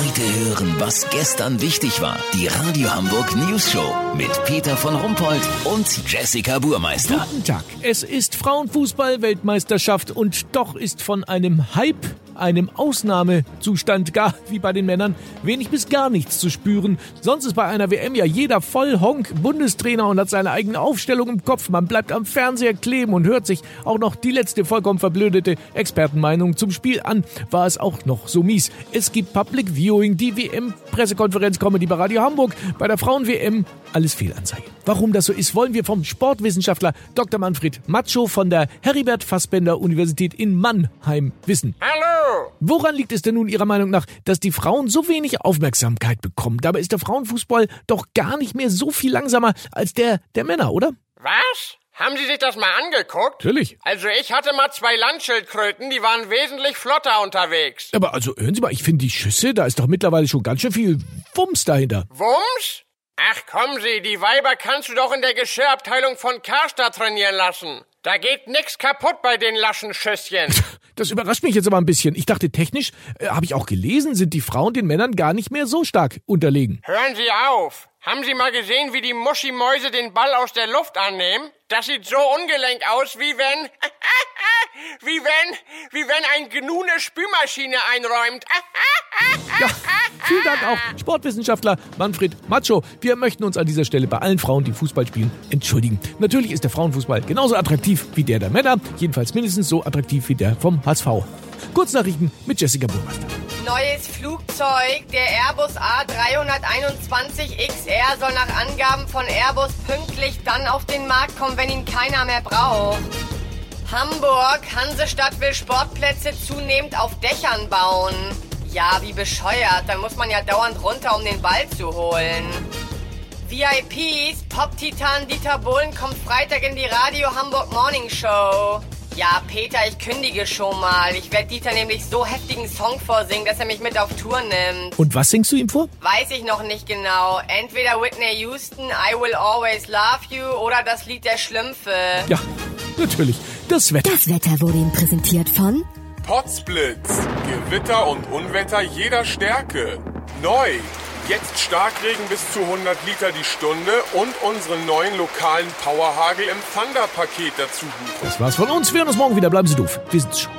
Heute hören, was gestern wichtig war. Die Radio Hamburg News Show mit Peter von Rumpold und Jessica Burmeister. Guten Tag. Es ist Frauenfußball-Weltmeisterschaft und doch ist von einem Hype einem Ausnahmezustand gar wie bei den Männern wenig bis gar nichts zu spüren. Sonst ist bei einer WM ja jeder voll Honk Bundestrainer und hat seine eigene Aufstellung im Kopf. Man bleibt am Fernseher kleben und hört sich auch noch die letzte vollkommen verblödete Expertenmeinung zum Spiel an. War es auch noch so mies. Es gibt Public Viewing, die WM-Pressekonferenz Comedy bei Radio Hamburg, bei der Frauen-WM alles Fehlanzeige. Warum das so ist, wollen wir vom Sportwissenschaftler Dr. Manfred Macho von der Heribert Fassbender Universität in Mannheim wissen. Hallo! Woran liegt es denn nun Ihrer Meinung nach, dass die Frauen so wenig Aufmerksamkeit bekommen? Dabei ist der Frauenfußball doch gar nicht mehr so viel langsamer als der der Männer, oder? Was? Haben Sie sich das mal angeguckt? Natürlich. Also ich hatte mal zwei Landschildkröten, die waren wesentlich flotter unterwegs. Aber also hören Sie mal, ich finde die Schüsse, da ist doch mittlerweile schon ganz schön viel Wumms dahinter. Wumms? Ach kommen Sie, die Weiber kannst du doch in der Geschirrabteilung von Karstadt trainieren lassen. Da geht nix kaputt bei den laschen Schüsschen. Das überrascht mich jetzt aber ein bisschen. Ich dachte, technisch, äh, habe ich auch gelesen, sind die Frauen den Männern gar nicht mehr so stark unterlegen. Hören Sie auf. Haben Sie mal gesehen, wie die Muschimäuse den Ball aus der Luft annehmen? Das sieht so ungelenk aus, wie wenn... wie wenn... wie wenn ein Gnu eine Spülmaschine einräumt. Ja, vielen Dank auch, Sportwissenschaftler Manfred Macho. Wir möchten uns an dieser Stelle bei allen Frauen, die Fußball spielen, entschuldigen. Natürlich ist der Frauenfußball genauso attraktiv wie der der Männer, jedenfalls mindestens so attraktiv wie der vom HSV. Kurznachrichten mit Jessica Burmeister. Neues Flugzeug, der Airbus A321XR soll nach Angaben von Airbus pünktlich dann auf den Markt kommen, wenn ihn keiner mehr braucht. Hamburg, Hansestadt will Sportplätze zunehmend auf Dächern bauen. Ja, wie bescheuert, dann muss man ja dauernd runter, um den Ball zu holen. VIPs, Pop-Titan Dieter Bohlen kommt Freitag in die Radio Hamburg Morning Show. Ja, Peter, ich kündige schon mal. Ich werde Dieter nämlich so heftigen Song vorsingen, dass er mich mit auf Tour nimmt. Und was singst du ihm vor? Weiß ich noch nicht genau. Entweder Whitney Houston, I Will Always Love You oder das Lied der Schlümpfe. Ja, natürlich. Das Wetter. Das Wetter wurde Ihnen präsentiert von Potzblitz. Gewitter und Unwetter jeder Stärke. Neu. Jetzt Starkregen bis zu 100 Liter die Stunde und unseren neuen lokalen Powerhagel im Thunder-Paket dazu buchen. Das war's von uns. Wir hören uns morgen wieder. Bleiben Sie doof. Wir sind's schon.